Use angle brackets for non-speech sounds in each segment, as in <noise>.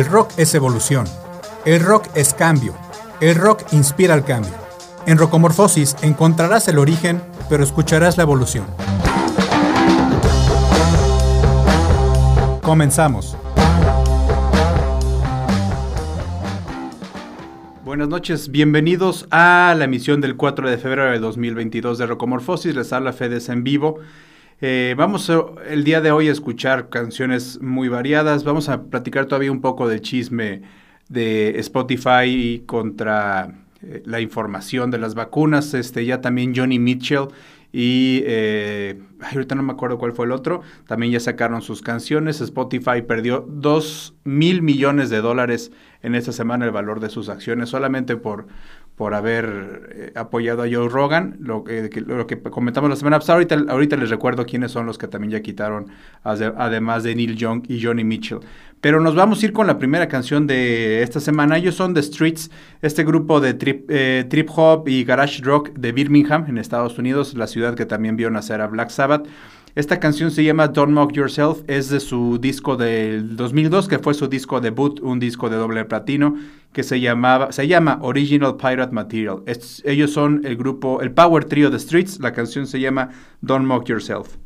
El rock es evolución. El rock es cambio. El rock inspira al cambio. En Rocomorfosis encontrarás el origen, pero escucharás la evolución. Comenzamos. Buenas noches, bienvenidos a la emisión del 4 de febrero de 2022 de Rocomorfosis. Les habla Fedes en vivo. Eh, vamos el día de hoy a escuchar canciones muy variadas. Vamos a platicar todavía un poco del chisme de Spotify contra eh, la información de las vacunas. Este, ya también Johnny Mitchell y eh, ahorita no me acuerdo cuál fue el otro. También ya sacaron sus canciones. Spotify perdió 2 mil millones de dólares en esta semana el valor de sus acciones solamente por por haber eh, apoyado a Joe Rogan, lo, que, lo que comentamos la semana pasada. Ahorita, ahorita les recuerdo quiénes son los que también ya quitaron, además de Neil Young y Johnny Mitchell. Pero nos vamos a ir con la primera canción de esta semana. Ellos son The Streets, este grupo de trip, eh, trip hop y garage rock de Birmingham, en Estados Unidos, la ciudad que también vio nacer a Black Sabbath. Esta canción se llama Don't Mock Yourself, es de su disco del 2002, que fue su disco debut, un disco de doble platino, que se, llamaba, se llama Original Pirate Material. ellos son el grupo, el Power Trio de Streets, la canción se llama Don't Mock Yourself.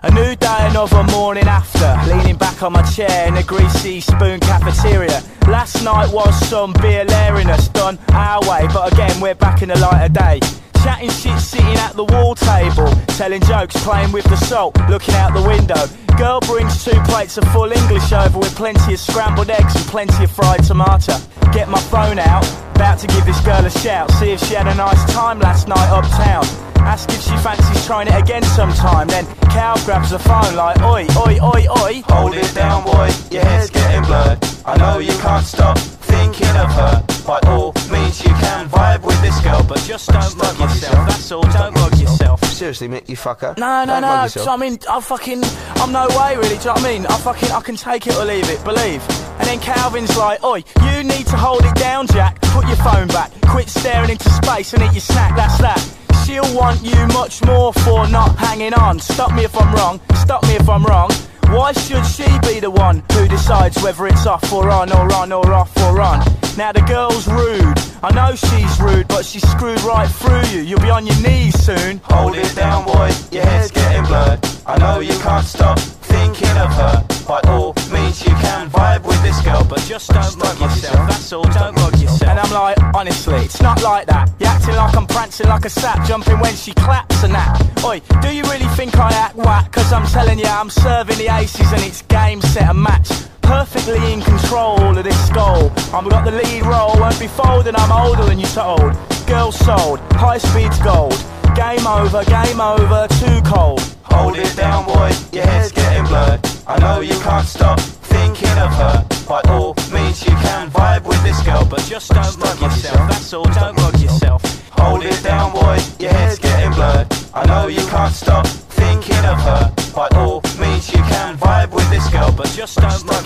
A new day, another morning after. Leaning back on my chair in a greasy spoon cafeteria. Last night was some beer lariness done our way, but again we're back in the light of day. Chatting shit sitting at the wall table, telling jokes, playing with the salt, looking out the window. Girl brings two plates of full English over with plenty of scrambled eggs and plenty of fried tomato. Get my phone out, about to give this girl a shout, see if she had a nice time last night uptown. Ask if she fancies trying it again sometime. Then Cal grabs the phone like, oi, oi, oi, oi. Hold it down, boy, your head's getting blurred. I know you can't stop thinking of her. By all means, you can vibe with this girl, but just don't mug yourself. That's all, don't mug yourself. Seriously, mate, you fucker. No, no, no. I mean, I fucking, I'm no way really. Do you know what I mean? I fucking, I can take it or leave it. Believe. And then Calvin's like, oi, you need to hold it down, Jack. Put your phone back. Quit staring into space and eat your snack. That's that she'll want you much more for not hanging on. Stop me if I'm wrong, stop me if I'm wrong. Why should she be the one who decides whether it's off or on or on or off or on? Now the girl's rude. I know she's rude, but she's screwed right through you. You'll be on your knees soon. Hold it down, boy. Your head's getting blurred. I know you can't stop thinking of her. By all means, you can vibe with this girl, but just don't mug yourself. That's all. Don't mug yourself. And I'm like, honestly, it's not like that. You're acting like I'm prancing like a sap, jumping when she claps and that. Oi, do you really think I act whack? Cause I'm telling you, I'm serving the aces and it's game, set, and match perfectly in control of this goal. I've got the lead role, won't be folding, I'm older than you told. Girl sold, high speed's gold. Game over, game over, too cold. Hold it down, boy, your head's getting blurred. I know you can't stop thinking of her. By all means, you can vibe with this girl, but just don't mug yourself. That's all, don't mug yourself. Hold it down, boy, your head's getting blurred. I know you can't stop thinking of her. By all means, you can vibe with this girl, but just don't mug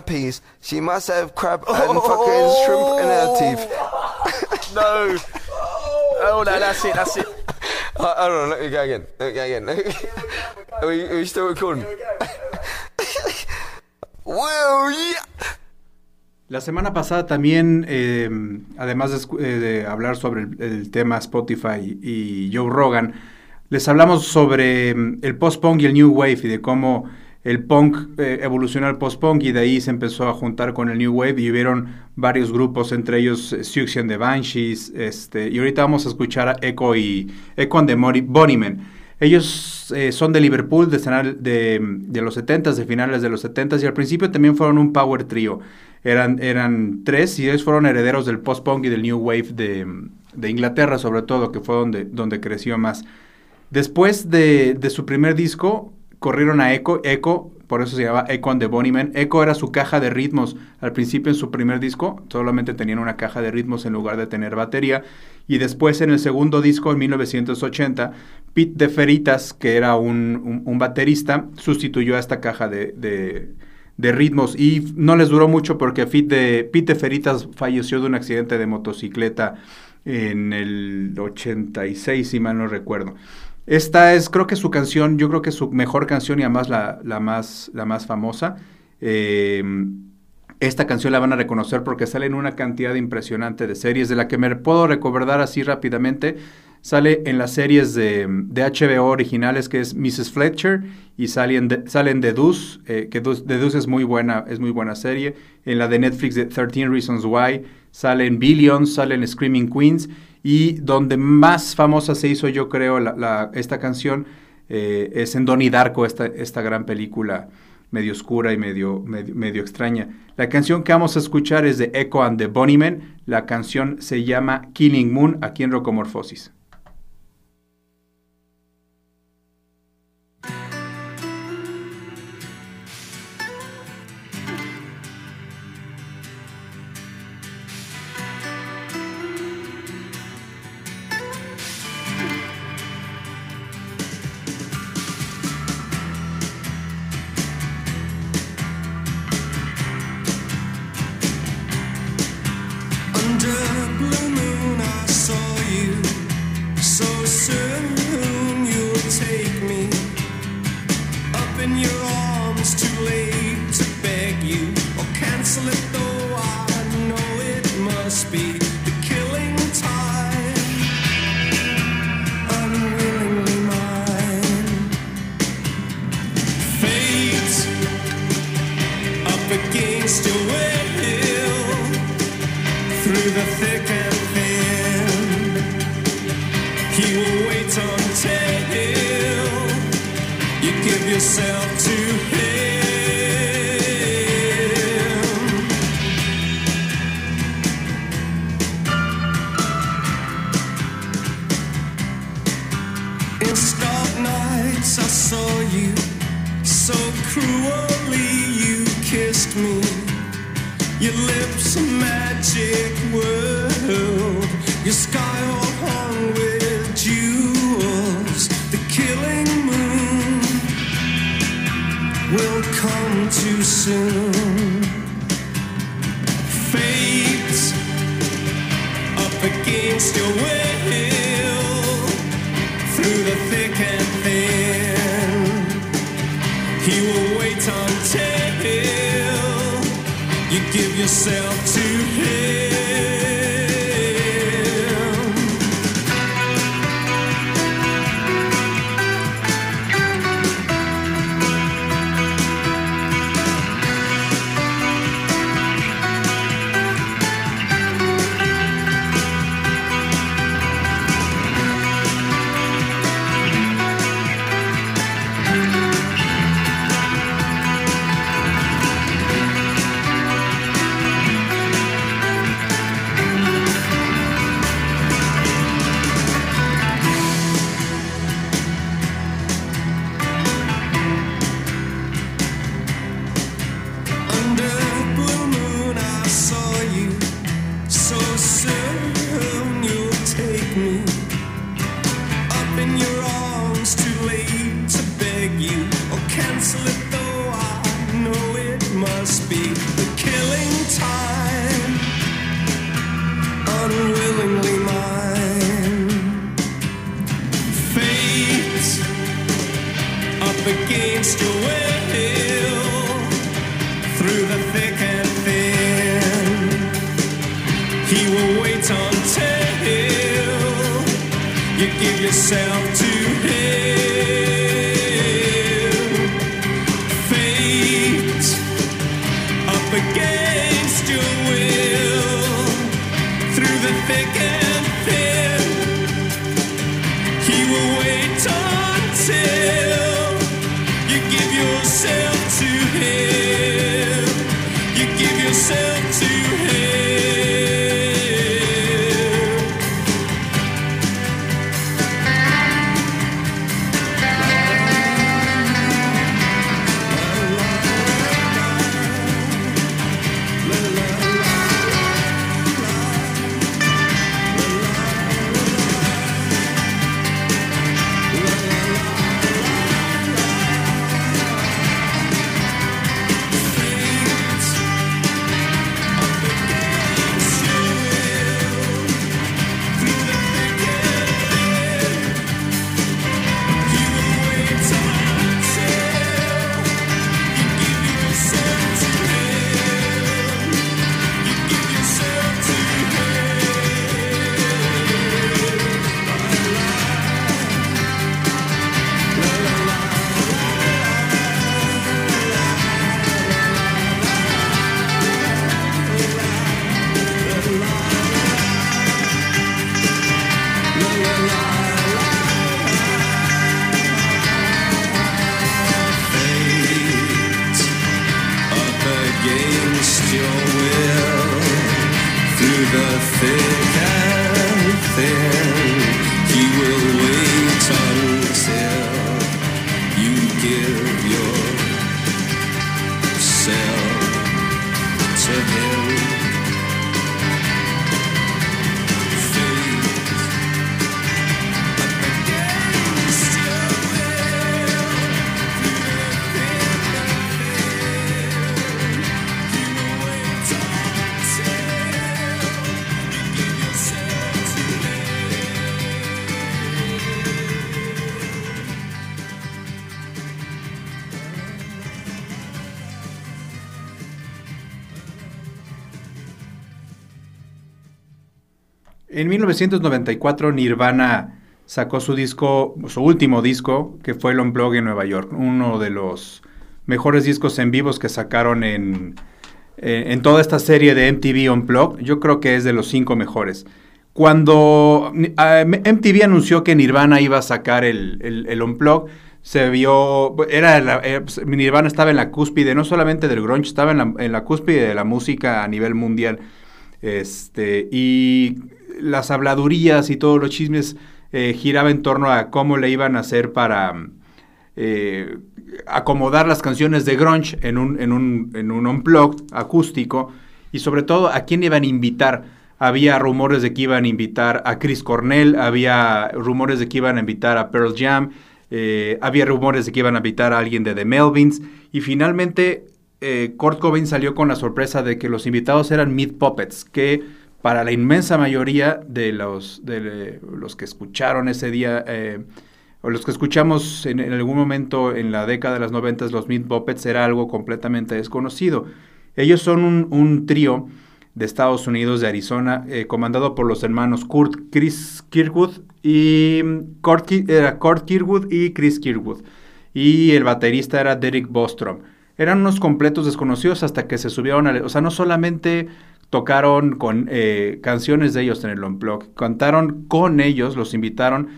piece? She must have crab and fucking shrimp in her teeth. <laughs> no. Oh no, that's it, that's it. <laughs> Uh, hold on, let me go again. Let me go again. <laughs> are, we, are we still recording? well, yeah. La semana pasada también, eh, además de, eh, de, hablar sobre el, el, tema Spotify y Joe Rogan, les hablamos sobre mm, el post-punk y el new wave y de cómo el punk eh, evolucionó al post-punk y de ahí se empezó a juntar con el new wave y hubieron varios grupos, entre ellos eh, Suction de Banshees, este, y ahorita vamos a escuchar a Echo y Echo and the Bonnymen. Ellos eh, son de Liverpool, de, de, de los 70s, de finales de los 70s, y al principio también fueron un power trio. Eran, eran tres y ellos fueron herederos del post-punk y del new wave de, de, Inglaterra, sobre todo, que fue donde, donde creció más. Después de, de su primer disco, corrieron a Echo. Echo, por eso se llamaba Echo and the Bunnymen. Echo era su caja de ritmos. Al principio en su primer disco solamente tenían una caja de ritmos en lugar de tener batería. Y después en el segundo disco, en 1980, Pete de Feritas, que era un, baterista, sustituyó a esta caja de, ritmos. Y no les duró mucho porque Pete de, Pete de Feritas falleció de un accidente de motocicleta en el 86, si mal no recuerdo. Esta es, creo que su canción, yo creo que su mejor canción y además la, más, la más famosa. Eh, esta canción la van a reconocer porque sale en una cantidad impresionante de series, de la que me puedo recordar así rápidamente. Sale en las series de, HBO originales que es Mrs. Fletcher y salen de, salen de Deuce, eh, que Deuce, es muy buena, es muy buena serie. En la de Netflix de 13 Reasons Why salen Billions, salen Screaming Queens y donde más famosa se hizo, yo creo, esta canción eh, es en Donnie Darko, esta, esta gran película medio oscura y medio, medio, extraña. La canción que vamos a escuchar es de Echo and the Bunnymen. La canción se llama Killing Moon aquí en Rocomorfosis. still 1994 Nirvana sacó su disco, su último disco, que fue el Unplug en Nueva York, uno de los mejores discos en vivos que sacaron en, en toda esta serie de MTV Unplugged. Yo creo que es de los cinco mejores. Cuando MTV anunció que Nirvana iba a sacar el, el, se vio, era eh, pues, Nirvana estaba en la cúspide, no solamente del grunge, estaba en la, en la cúspide de la música a nivel mundial. Este, y las habladurías y todos los chismes eh, giraba en torno a cómo le iban a hacer para eh, acomodar las canciones de grunge en un, en un, en un unplugged acústico y sobre todo a quién iban a invitar. Había rumores de que iban a invitar a Chris Cornell, había rumores de que iban a invitar a Pearl Jam, eh, había rumores de que iban a invitar a alguien de The Melvins y finalmente eh, Kurt Cobain salió con la sorpresa de que los invitados eran Meat Puppets, que para la inmensa mayoría de los, de los que escucharon ese día, eh, o los que escuchamos en, algún momento en la década de los 90, los Meat Puppets era algo completamente desconocido. Ellos son un, trío de Estados Unidos, de Arizona, eh, comandado por los hermanos Kurt Chris Kirkwood y Kurt, era Kurt Kirkwood y Chris Kirkwood. Y el baterista era Derek Bostrom. Eran unos completos desconocidos hasta que se subieron a... O sea, no solamente tocaron con eh, canciones de ellos en el Unplug, cantaron con ellos, los invitaron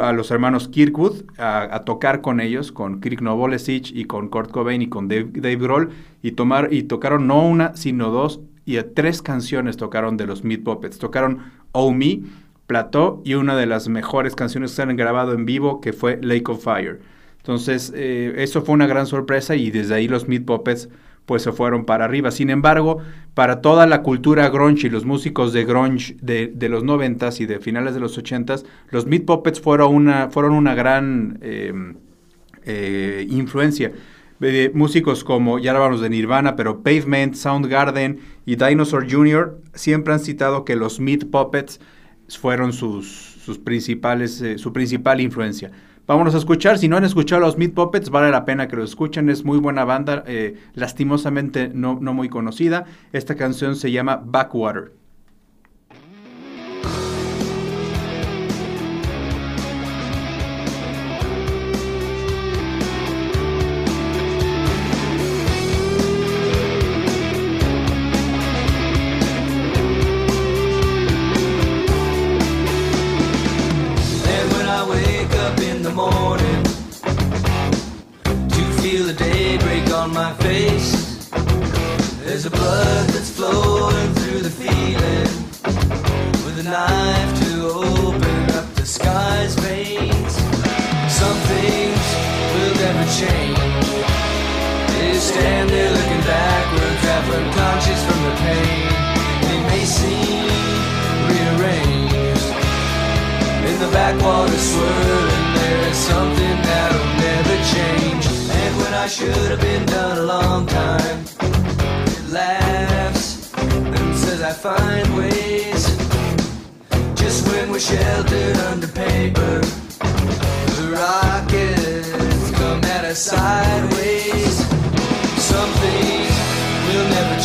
a los hermanos Kirkwood a, tocar con ellos, con Kirk Novolesich y con Kurt Cobain y con Dave, Grohl, y, tomar, y tocaron no una, sino dos, y tres canciones tocaron de los Meat Puppets. Tocaron Oh Me, Plateau y una de las mejores canciones que se han grabado en vivo, que fue Lake of Fire. Entonces, eh, eso fue una gran sorpresa y desde ahí los Meat Puppets pues se fueron para arriba. Sin embargo, para toda la cultura grunge y los músicos de grunge de, los noventas y de finales de los ochentas, los Meat Puppets fueron una, fueron una gran eh, eh, influencia. De músicos como, ya hablamos de Nirvana, pero Pavement, Soundgarden y Dinosaur Jr. siempre han citado que los Meat Puppets fueron sus, sus principales, eh, su principal influencia. Vámonos a escuchar. Si no han escuchado los Meat Puppets, vale la pena que lo escuchen. Es muy buena banda, eh, lastimosamente no, no muy conocida. Esta canción se llama backwater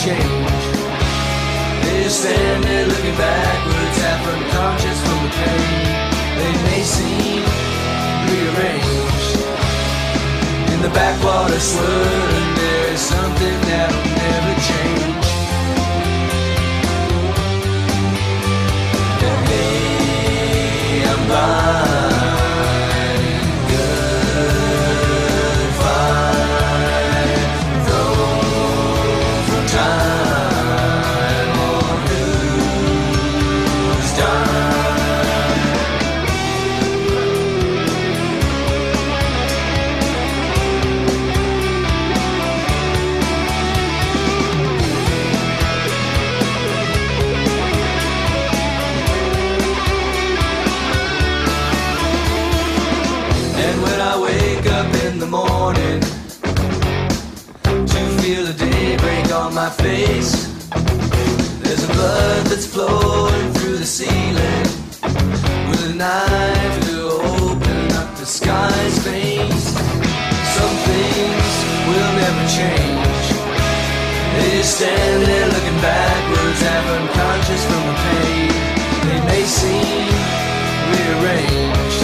change. They stand there looking backwards, half unconscious from the pain they may seem rearranged in the backwater swirling. There is something that'll never change. And hey, I'm blind. My face. There's a blood that's flowing through the ceiling with a knife to open up the sky's veins. Some things will never change. They just stand there looking backwards, half unconscious from the pain. They may seem rearranged.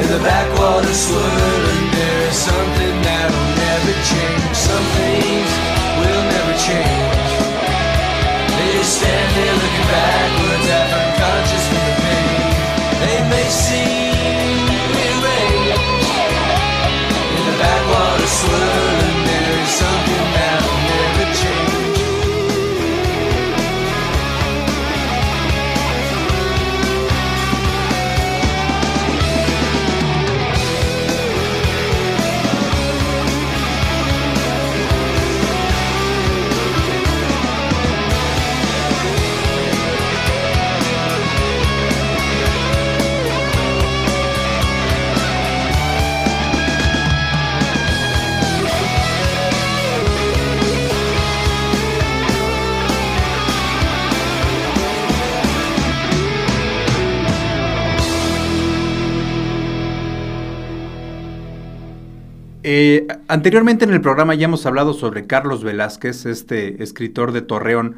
In the backwater swirling, there is something that'll never change. Some things will never change. They stand there looking backwards, half unconscious the pain. They may seem anteriormente en el programa ya hemos hablado sobre Carlos Velázquez, este escritor de Torreón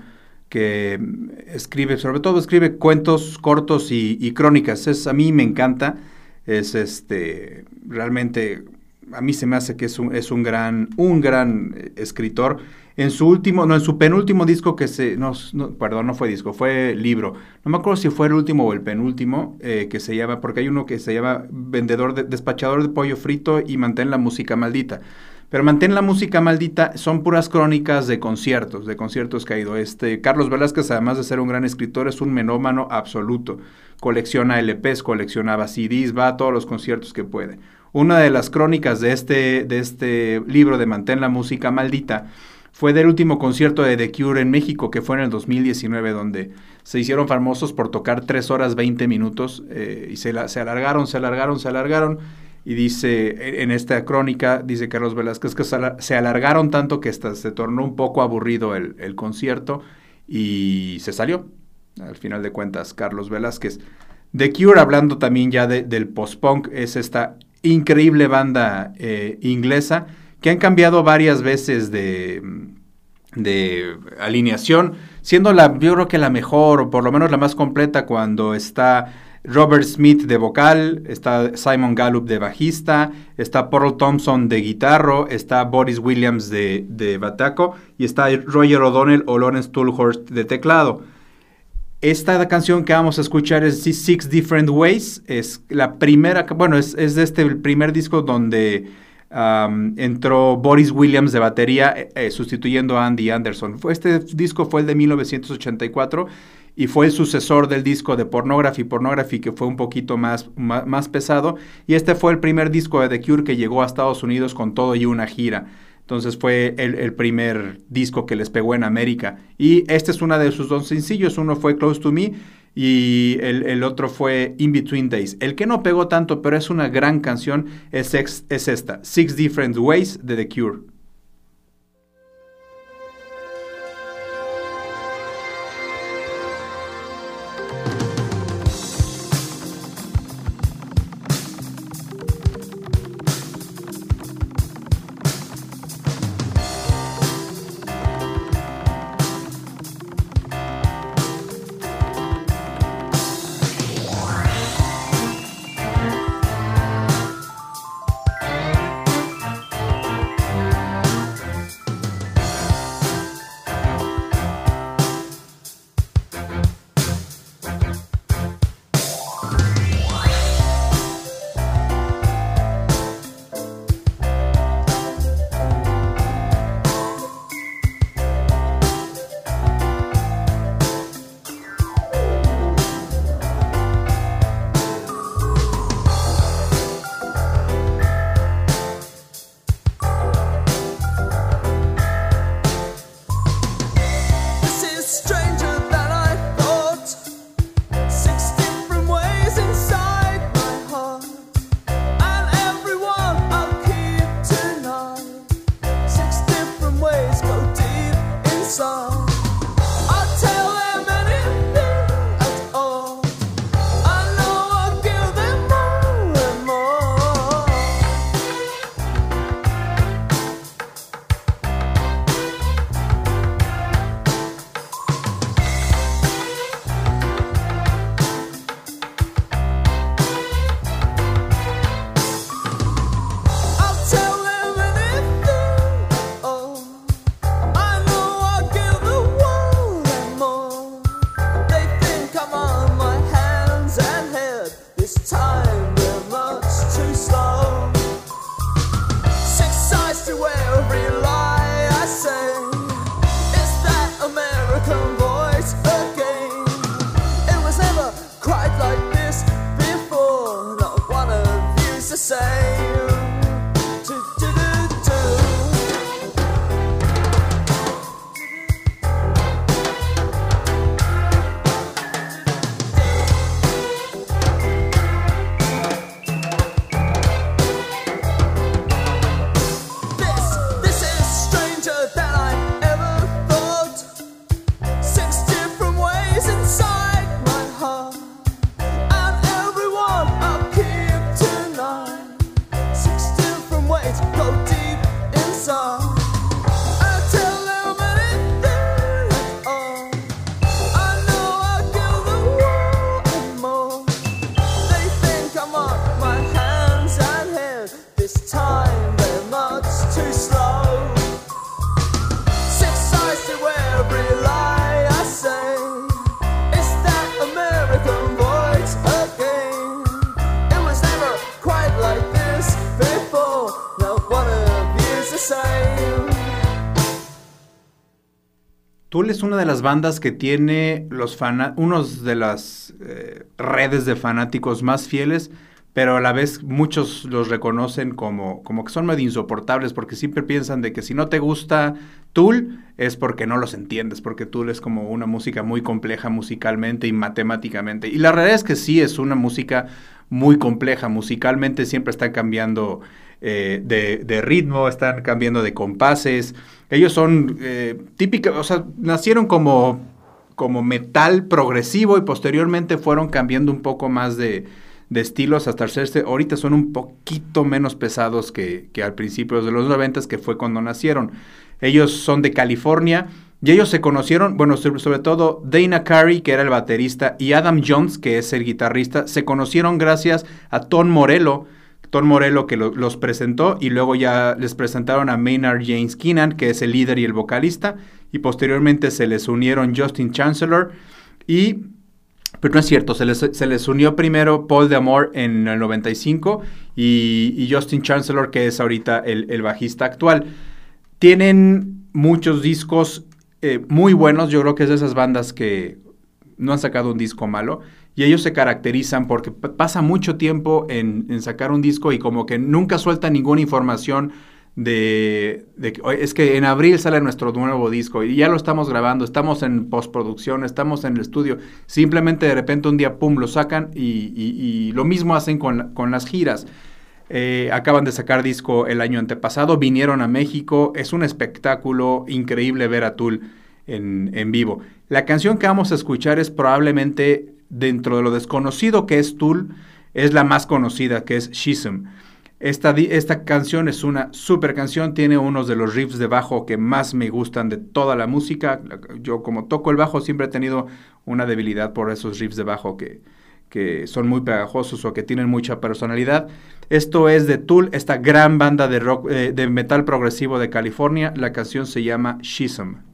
que mm, escribe, sobre todo escribe cuentos cortos y, crónicas. Es, a mí me encanta, es este, realmente, a mí se me hace que es un, es un gran, un gran eh, escritor. En su último, no, en su penúltimo disco que se, no, perdón, no fue disco, fue libro. No me acuerdo si fue el último o el penúltimo, eh, que se llama, porque hay uno que se llama Vendedor, de, Despachador de Pollo Frito y Mantén la Música Maldita. Pero Mantén la Música Maldita son puras crónicas de conciertos, de conciertos que ha ido. Este, Carlos Velázquez, además de ser un gran escritor, es un menómano absoluto. Colecciona LPs, coleccionaba CDs, va a todos los conciertos que puede. Una de las crónicas de este, de este libro de Mantén la Música Maldita fue del último concierto de The Cure en México, que fue en el 2019, donde se hicieron famosos por tocar 3 horas 20 minutos eh, y se, se, alargaron, se alargaron, se alargaron. Y dice, en esta crónica, dice Carlos Velázquez, que se alargaron tanto que hasta se tornó un poco aburrido el, el concierto y se salió. Al final de cuentas, Carlos Velázquez. The Cure, hablando también ya de, del post-punk, es esta increíble banda eh, inglesa que han cambiado varias veces de, de, alineación, siendo la, yo creo que la mejor, o por lo menos la más completa, cuando está Robert Smith de vocal, está Simon Gallup de bajista, está Paul Thompson de guitarro, está Boris Williams de, de bataco y está Roger O'Donnell o Lawrence Tulhorst de teclado. Esta canción que vamos a escuchar es Six Different Ways, es la primera, bueno, es, es de este el primer disco donde Entró Boris Williams de batería eh, eh, sustituyendo a Andy Anderson. Este disco fue el de 1984 y fue el sucesor del disco de Pornography, Pornography que fue un poquito más, más, más, pesado. Y este fue el primer disco de The Cure que llegó a Estados Unidos con todo y una gira. Entonces fue el, el primer disco que les pegó en América. Y este es uno de sus dos sencillos. Uno fue Close to Me y el, otro fue In Between Days. El que no pegó tanto, pero es una gran canción, es esta, Six Different Ways de The Cure. cried like this. Una de las bandas que tiene los unos de las eh, redes de fanáticos más fieles, pero a la vez muchos los reconocen como, como que son medio insoportables porque siempre piensan de que si no te gusta Tool es porque no los entiendes, porque Tool es como una música muy compleja musicalmente y matemáticamente. Y la realidad es que sí es una música muy compleja, musicalmente siempre está cambiando eh, de, ritmo, están cambiando de compases. Ellos son eh, típicos, o sea, nacieron como, como metal progresivo y posteriormente fueron cambiando un poco más de, estilos hasta hacerse, ahorita son un poquito menos pesados que, que al principio de los 90, que fue cuando nacieron. Ellos son de California y ellos se conocieron, bueno, sobre, todo Dana Carey, que era el baterista, y Adam Jones, que es el guitarrista, se conocieron gracias a Tom Morello, Tom Morello que los presentó y luego ya les presentaron a Maynard James Keenan, que es el líder y el vocalista, y posteriormente se les unieron Justin Chancellor y... Pero no es cierto, se les, unió primero Paul de Amor en el 95 y, Justin Chancellor, que es ahorita el, el bajista actual. Tienen muchos discos eh, muy buenos, yo creo que es de esas bandas que no han sacado un disco malo. Y ellos se caracterizan porque pasa mucho tiempo en, sacar un disco y como que nunca suelta ninguna información de, es que en abril sale nuestro nuevo disco y ya lo estamos grabando, estamos en postproducción, estamos en el estudio. Simplemente de repente un día, pum, lo sacan y, lo mismo hacen con, las giras. Eh, acaban de sacar disco el año antepasado, vinieron a México, es un espectáculo increíble ver a Tool en, en vivo. La canción que vamos a escuchar es probablemente dentro de lo desconocido que es Tool, es la más conocida, que es Shism. Esta, esta, canción es una super canción, tiene unos de los riffs de bajo que más me gustan de toda la música. Yo como toco el bajo siempre he tenido una debilidad por esos riffs de bajo que, que son muy pegajosos o que tienen mucha personalidad. Esto es de Tool, esta gran banda de, rock, eh, de metal progresivo de California. La canción se llama Shism.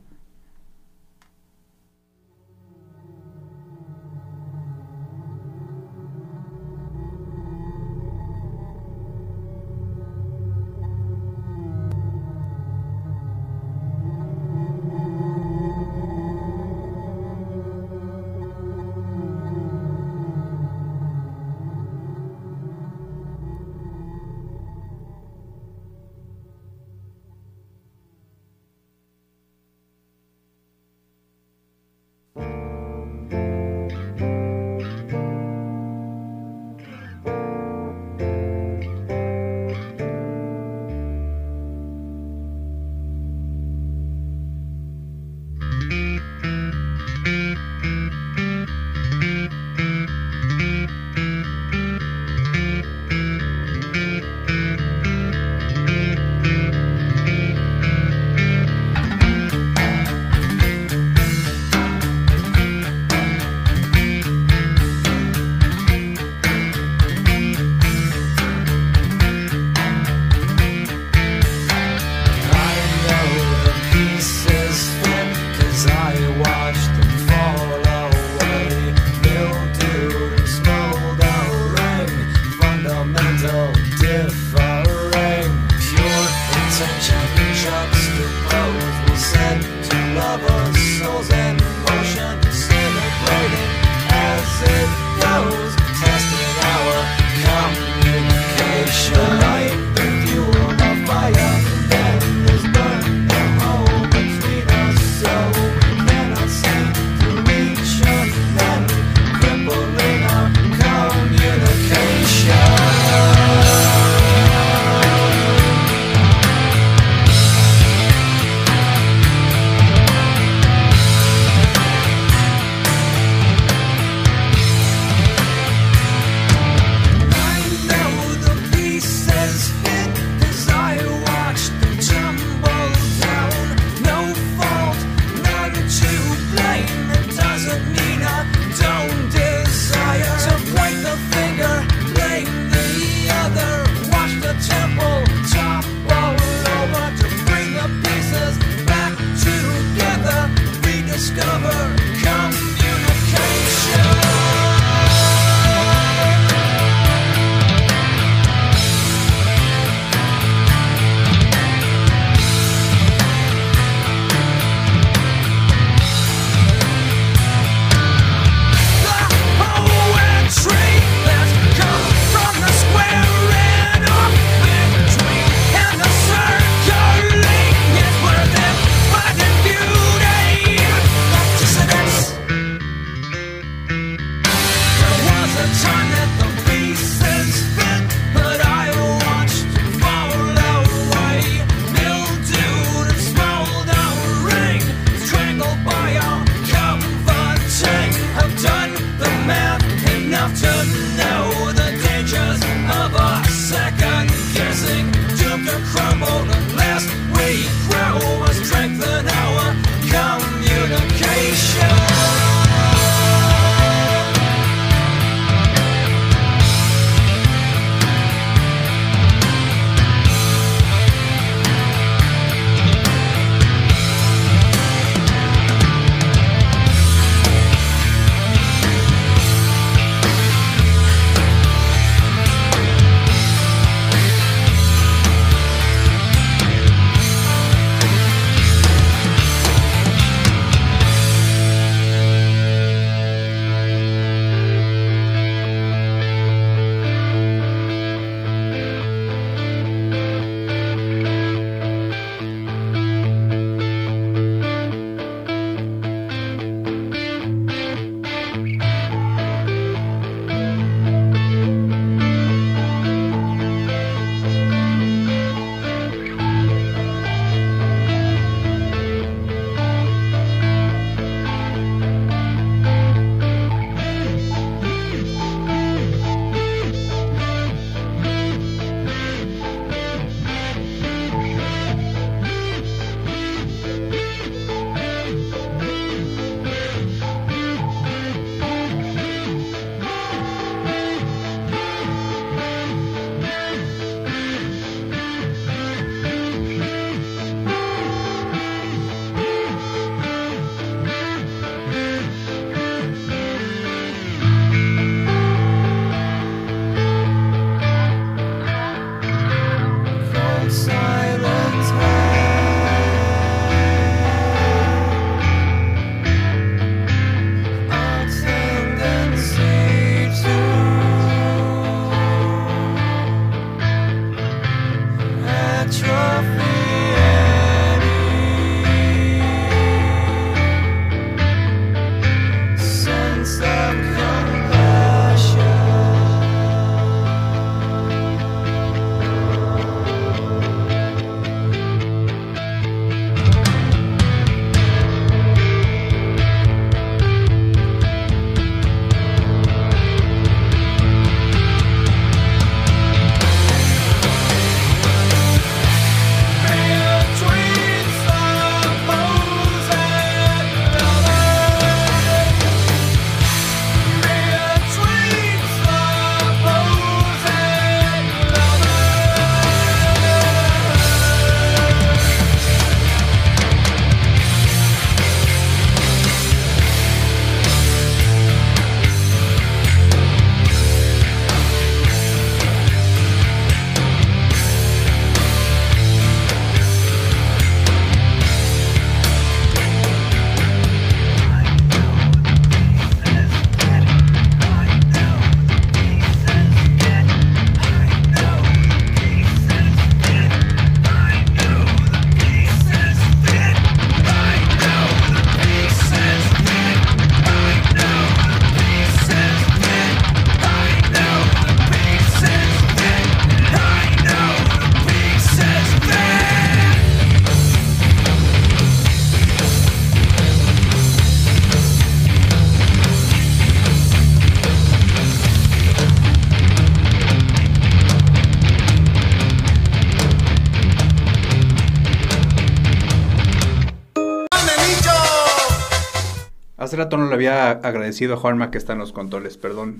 Hace rato no le había agradecido a Juanma que está en los controles, perdón.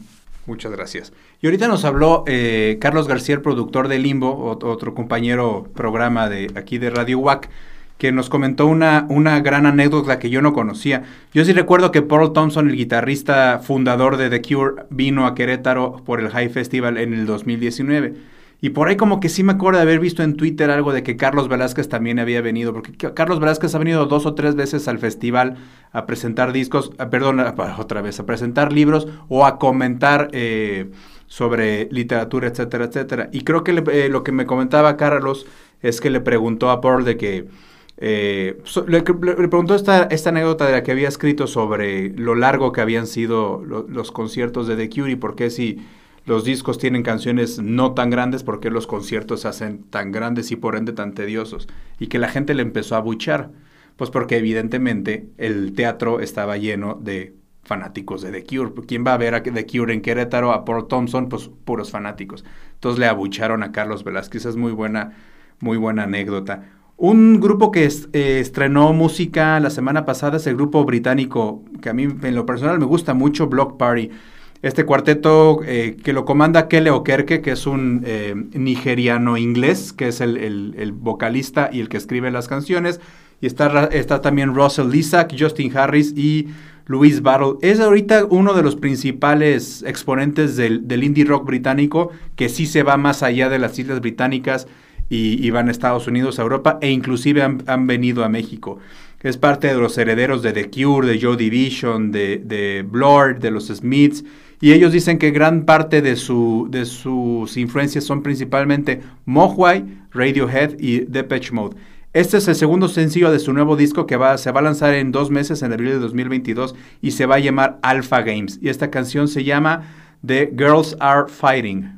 Muchas gracias. Y ahorita nos habló eh, Carlos García, productor de Limbo, ot- otro compañero programa de aquí de Radio WAC, que nos comentó una, una gran anécdota que yo no conocía. Yo sí recuerdo que Paul Thompson, el guitarrista fundador de The Cure, vino a Querétaro por el High Festival en el 2019. Y por ahí como que sí me acuerdo de haber visto en Twitter algo de que Carlos Velázquez también había venido, porque Ca- Carlos Velázquez ha venido dos o tres veces al festival a presentar discos, ah, perdón, ah, otra vez, a presentar libros o a comentar eh, sobre literatura, etcétera, etcétera. Y creo que le- eh, lo que me comentaba Carlos es que le preguntó a Paul de que eh, le, preguntó esta, esta anécdota de la que había escrito sobre lo largo que habían sido lo- los conciertos de The Cure y por qué si los discos tienen canciones no tan grandes, por qué los conciertos se hacen tan grandes y por ende tan tediosos. Y que la gente le empezó a buchar. Pues porque evidentemente el teatro estaba lleno de fanáticos de The Cure. ¿Quién va a ver a The Cure en Querétaro? A Paul Thompson, pues puros fanáticos. Entonces le abucharon a Carlos Velázquez. Es muy buena, muy buena anécdota. Un grupo que eh, estrenó música la semana pasada es el grupo británico, que a mí en lo personal me gusta mucho, Block Party. Este cuarteto eh, que lo comanda Kele Okerke, que es un eh, nigeriano inglés, que es el, vocalista y el que escribe las canciones. Y está, está también Russell Lisak, Justin Harris y Louise Battle. Es ahorita uno de los principales exponentes del, indie rock británico, que sí se va más allá de las Islas Británicas y, van a Estados Unidos, a Europa, e inclusive han, han venido a México. Es parte de los herederos de The Cure, de Joe Division, de, de Blur, de los Smiths. Y ellos dicen que gran parte de, de sus influencias son principalmente Mogwai, Radiohead y Depeche Mode. Este es el segundo sencillo de su nuevo disco que se va a lanzar en dos meses, en abril de 2022, y se va a llamar Alpha Games. Y esta canción se llama The Girls Are Fighting.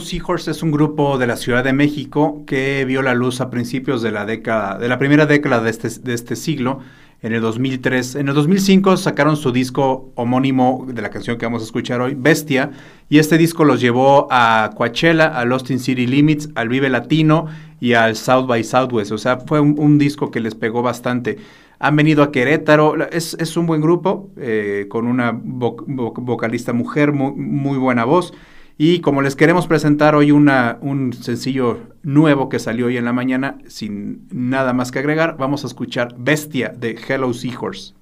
Seahorse es un grupo de la Ciudad de México que vio la luz a principios de la década, de la primera década de este, este siglo, en el 2003. En el 2005 sacaron su disco homónimo de la canción que vamos a escuchar hoy, Bestia, y este disco los llevó a Coachella, al Austin City Limits, al Vive Latino y al South by Southwest. O sea, fue un, disco que les pegó bastante. Han venido a Querétaro, es, un buen grupo, eh, con una vo vo vocalista mujer, muy buena voz. Y como les queremos presentar hoy una, un sencillo nuevo que salió hoy en la mañana, sin nada más que agregar, vamos a escuchar Bestia de Hello Seahorse.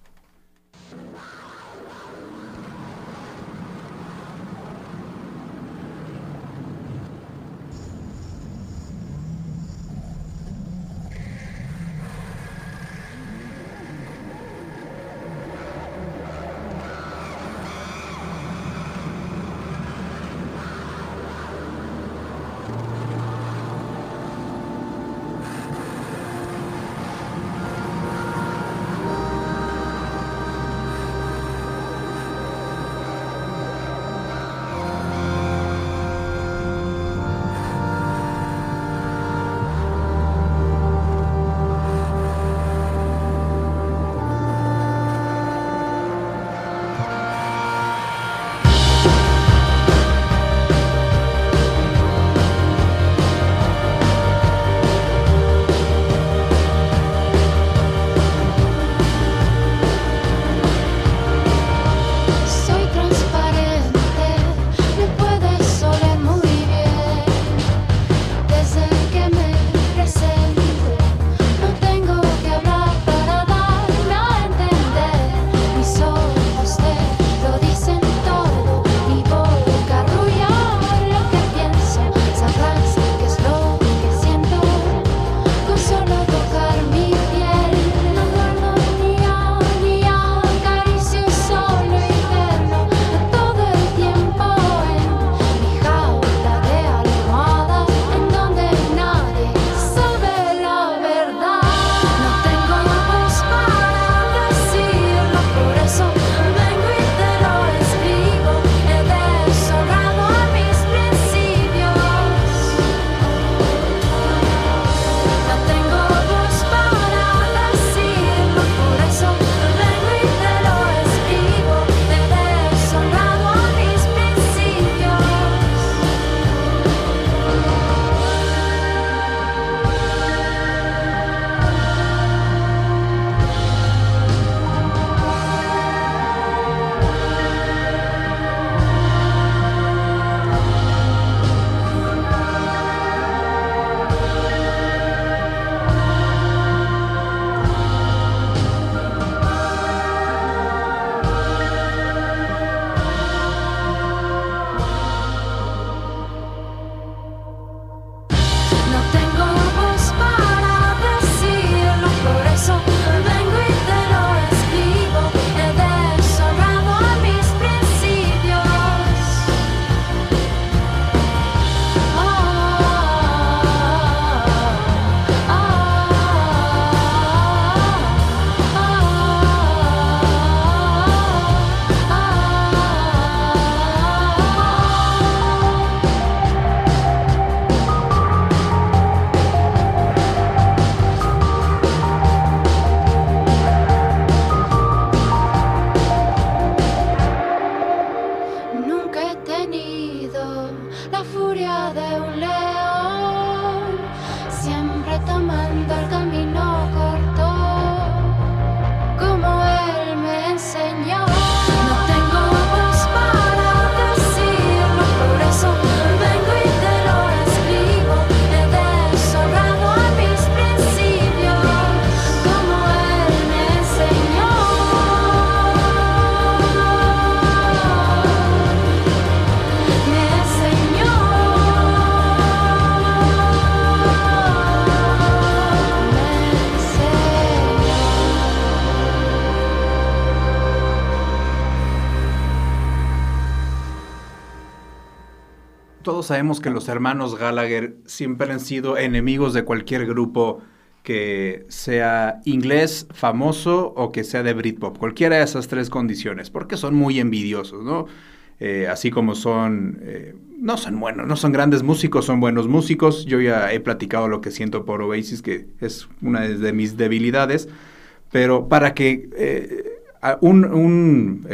Sabemos que los hermanos Gallagher siempre han sido enemigos de cualquier grupo que sea inglés famoso o que sea de Britpop, cualquiera de esas tres condiciones, porque son muy envidiosos, ¿no? eh, así como son, eh, no son buenos, no son grandes músicos, son buenos músicos. Yo ya he platicado lo que siento por Oasis, que es una de mis debilidades, pero para que eh, un, un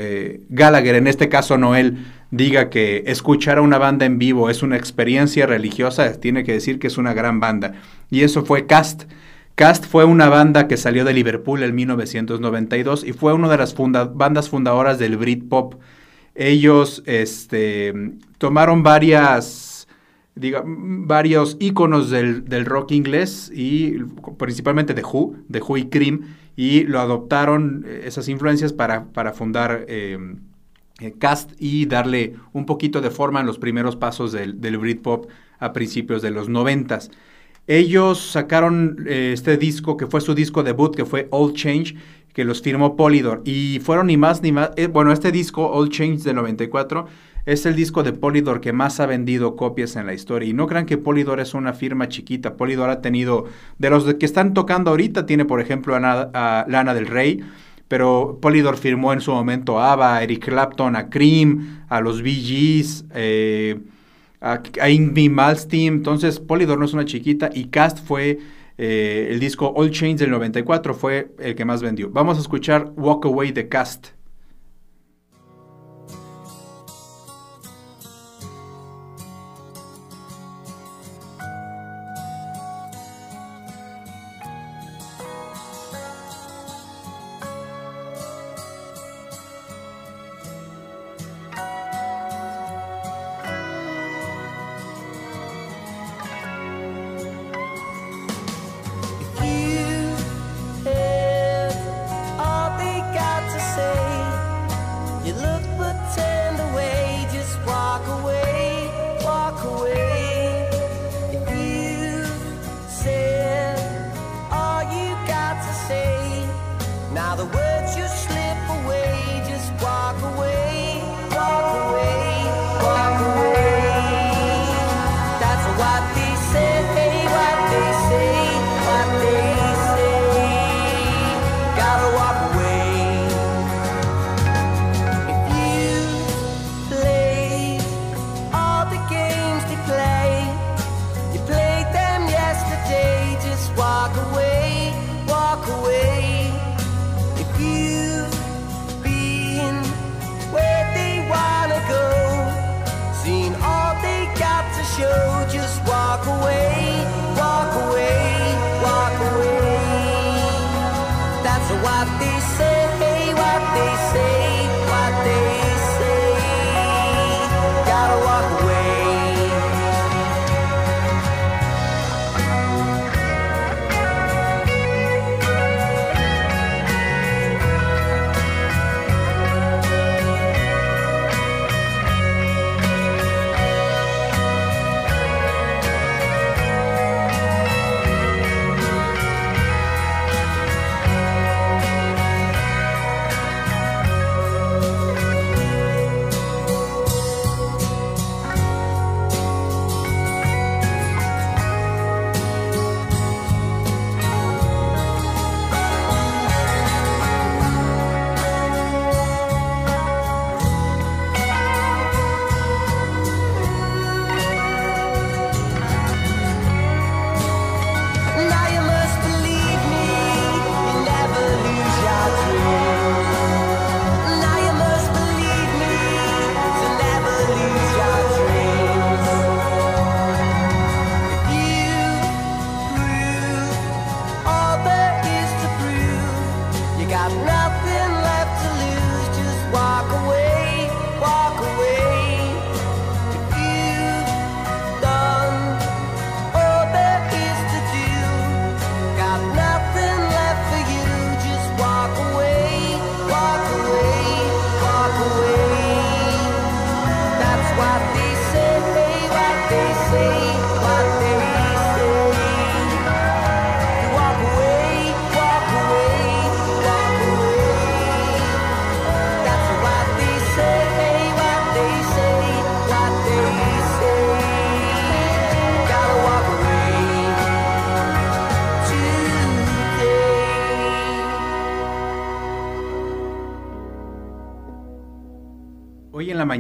Gallagher, en este caso Noel, diga que escuchar a una banda en vivo es una experiencia religiosa, tiene que decir que es una gran banda. Y eso fue Cast. Cast fue una banda que salió de Liverpool en 1992 y fue una de las bandas fundadoras del Britpop. Ellos este, tomaron varias, diga, varios íconos del, rock inglés y principalmente de Who, de Who y Cream, y lo adoptaron eh, esas influencias para, para fundar em, eh, Cast y darle un poquito de forma en los primeros pasos del, del Britpop a principios de los noventas. Ellos sacaron eh, este disco, que fue su disco debut, que fue All Change, que los firmó Polydor. Y fueron ni más ni más. Bueno, este disco, All Change de 94, es el disco de Polydor que más ha vendido copias en la historia. Y no crean que Polydor es una firma chiquita. Polydor ha tenido, de los que están tocando ahorita, tiene por ejemplo a, Lana del Rey. Pero Polydor firmó en su momento a ABBA, a Eric Clapton, a Cream, a los Bee Gees, eh, a, a Ingrid Malmsteen. Entonces, Polydor no es una chiquita y Cast fue eh, el disco All Chains del 94 fue el que más vendió. Vamos a escuchar Walk Away de Cast.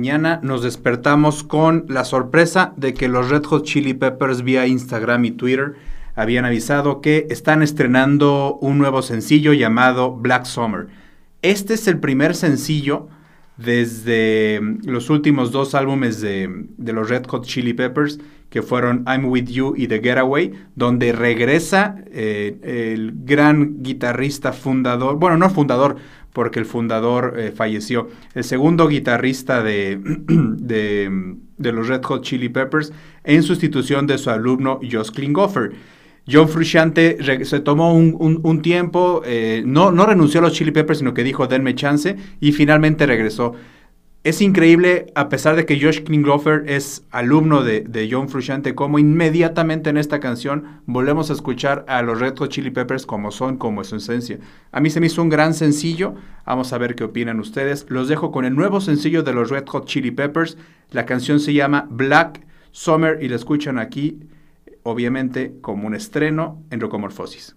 Mañana nos despertamos con la sorpresa de que los Red Hot Chili Peppers vía Instagram y Twitter habían avisado que están estrenando un nuevo sencillo llamado Black Summer. Este es el primer sencillo desde los últimos dos álbumes de, los Red Hot Chili Peppers, que fueron I'm With You y The Getaway, donde regresa eh, el gran guitarrista fundador, bueno, no fundador, porque el fundador eh, falleció, el segundo guitarrista <clears throat> de, de, los Red Hot Chili Peppers, en sustitución de su alumno Josh Klinghoffer. John Frusciante se tomó un, un, un tiempo, eh, no, no renunció a los Chili Peppers, sino que dijo denme chance y finalmente regresó. Es increíble, a pesar de que Josh Klinghoffer es alumno de, John Frusciante, como inmediatamente en esta canción volvemos a escuchar a los Red Hot Chili Peppers como son, como es su esencia. A mí se me hizo un gran sencillo, vamos a ver qué opinan ustedes. Los dejo con el nuevo sencillo de los Red Hot Chili Peppers, la canción se llama Black Summer y la escuchan aquí obviamente como un estreno en Rocomorfosis.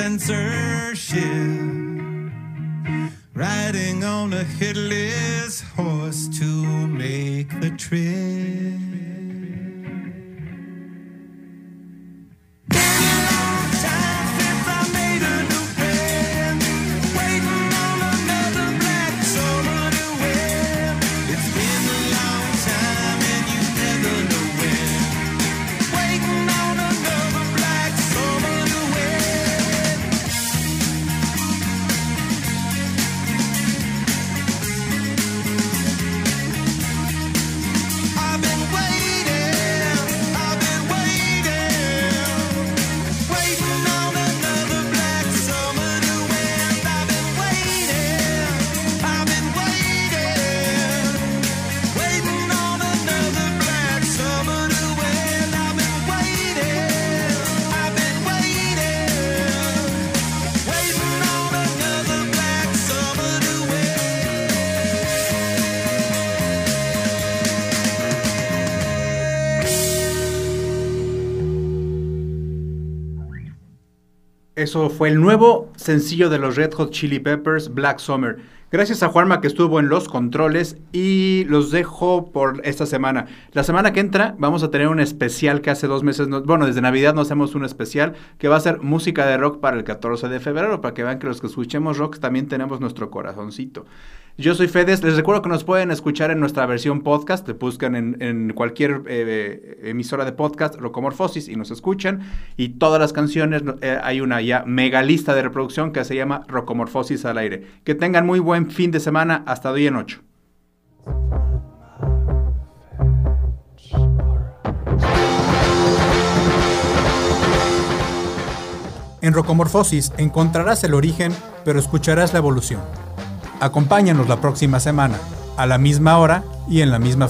On Eso fue el nuevo sencillo de los Red Hot Chili Peppers, Black Summer. Gracias a Juanma que estuvo en los controles y los dejo por esta semana. La semana que entra vamos a tener un especial que hace dos meses, no- bueno, desde Navidad nos hacemos un especial que va a ser música de rock para el 14 de febrero, para que vean que los que escuchemos rock también tenemos nuestro corazoncito. Yo soy Fedes, les recuerdo que nos pueden escuchar en nuestra versión podcast, le buscan en, cualquier eh, emisora de podcast, Rocomorfosis, y nos escuchan. Y todas las canciones, eh, hay una ya mega lista de reproducción que se llama Rocomorfosis al aire. Que tengan muy buen fin de semana, hasta hoy en 8. En Rocomorfosis encontrarás el origen, pero escucharás la evolución. Acompáñanos la próxima semana, a la misma hora y en la misma